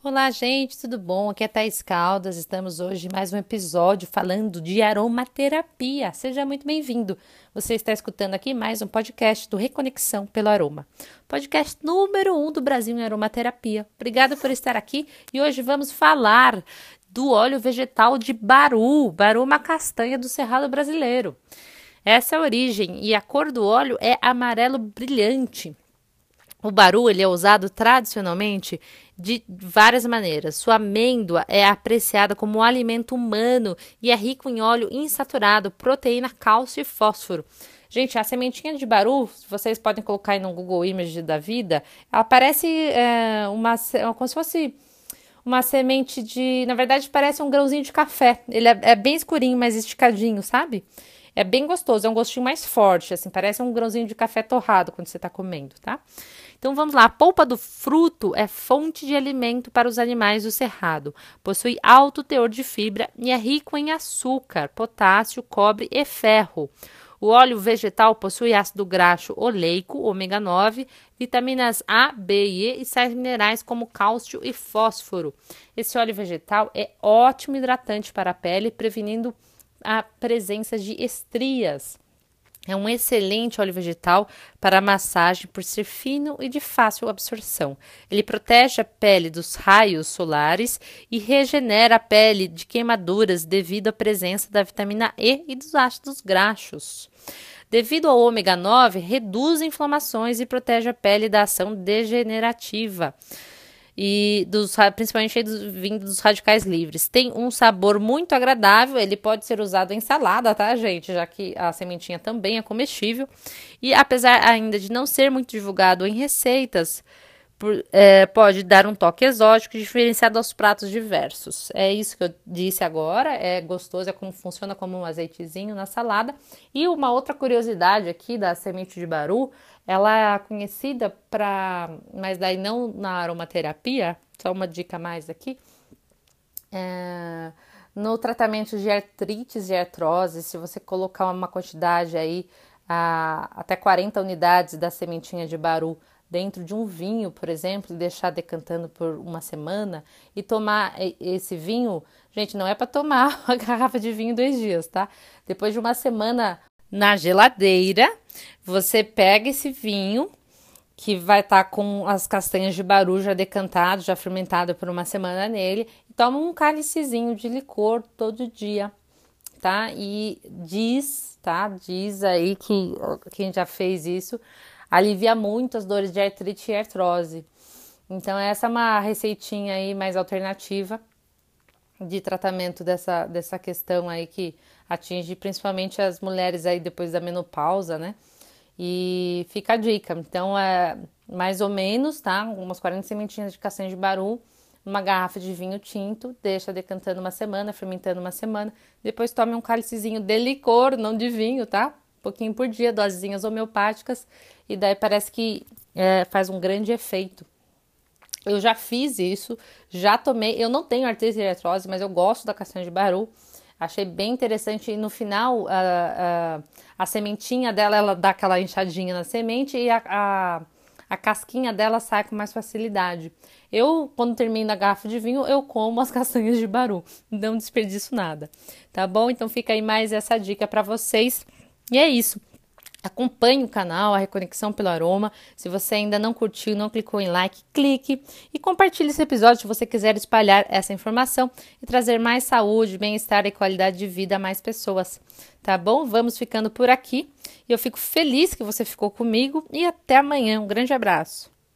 Olá, gente, tudo bom? Aqui é Thais Caldas. Estamos hoje em mais um episódio falando de aromaterapia. Seja muito bem-vindo. Você está escutando aqui mais um podcast do Reconexão pelo Aroma. Podcast número um do Brasil em aromaterapia. Obrigada por estar aqui e hoje vamos falar do óleo vegetal de baru. Baru é uma castanha do cerrado brasileiro. Essa é a origem e a cor do óleo é amarelo brilhante. O baru ele é usado tradicionalmente de várias maneiras. Sua amêndoa é apreciada como um alimento humano e é rico em óleo insaturado, proteína, cálcio e fósforo. Gente, a sementinha de baru, vocês podem colocar aí no Google Image da vida, ela parece é, uma, como se fosse uma semente de. Na verdade, parece um grãozinho de café. Ele é, é bem escurinho, mais esticadinho, sabe? É bem gostoso, é um gostinho mais forte, assim, parece um grãozinho de café torrado quando você está comendo, tá? Então vamos lá, a polpa do fruto é fonte de alimento para os animais do cerrado. Possui alto teor de fibra e é rico em açúcar, potássio, cobre e ferro. O óleo vegetal possui ácido graxo oleico, ômega 9, vitaminas A, B e E e sais minerais como cálcio e fósforo. Esse óleo vegetal é ótimo hidratante para a pele, prevenindo a presença de estrias. É um excelente óleo vegetal para massagem por ser fino e de fácil absorção. Ele protege a pele dos raios solares e regenera a pele de queimaduras devido à presença da vitamina E e dos ácidos graxos. Devido ao ômega 9, reduz inflamações e protege a pele da ação degenerativa e dos, principalmente vindo dos radicais livres. Tem um sabor muito agradável, ele pode ser usado em salada, tá, gente? Já que a sementinha também é comestível. E apesar ainda de não ser muito divulgado em receitas, por, é, pode dar um toque exótico diferenciado aos pratos diversos. É isso que eu disse agora, é gostoso, é como funciona como um azeitezinho na salada. E uma outra curiosidade aqui da semente de baru ela é conhecida para, mas daí não na aromaterapia, só uma dica mais aqui. É, no tratamento de artrites e artrose, se você colocar uma quantidade aí, a, até 40 unidades da sementinha de baru dentro de um vinho, por exemplo, e deixar decantando por uma semana e tomar esse vinho, gente, não é para tomar uma garrafa de vinho dois dias, tá? Depois de uma semana na geladeira, você pega esse vinho que vai estar tá com as castanhas de baru já decantado, já fermentado por uma semana nele, e toma um cálicezinho de licor todo dia, tá? E diz, tá? Diz aí que quem já fez isso alivia muito as dores de artrite e artrose. Então essa é uma receitinha aí mais alternativa de tratamento dessa, dessa questão aí que atinge principalmente as mulheres aí depois da menopausa, né? E fica a dica. Então, é mais ou menos, tá? Umas 40 sementinhas de castanha de baru, uma garrafa de vinho tinto, deixa decantando uma semana, fermentando uma semana. Depois tome um cálicezinho de licor, não de vinho, tá? Pouquinho por dia, dosezinhas homeopáticas. E daí parece que é, faz um grande efeito. Eu já fiz isso, já tomei. Eu não tenho artrite e artrose, mas eu gosto da castanha de baru. Achei bem interessante. E no final, a, a, a sementinha dela, ela dá aquela inchadinha na semente e a, a, a casquinha dela sai com mais facilidade. Eu, quando termino a garrafa de vinho, eu como as castanhas de baru. Não desperdiço nada. Tá bom? Então fica aí mais essa dica para vocês. E é isso. Acompanhe o canal, a Reconexão pelo Aroma. Se você ainda não curtiu, não clicou em like, clique e compartilhe esse episódio se você quiser espalhar essa informação e trazer mais saúde, bem-estar e qualidade de vida a mais pessoas. Tá bom? Vamos ficando por aqui. Eu fico feliz que você ficou comigo e até amanhã. Um grande abraço.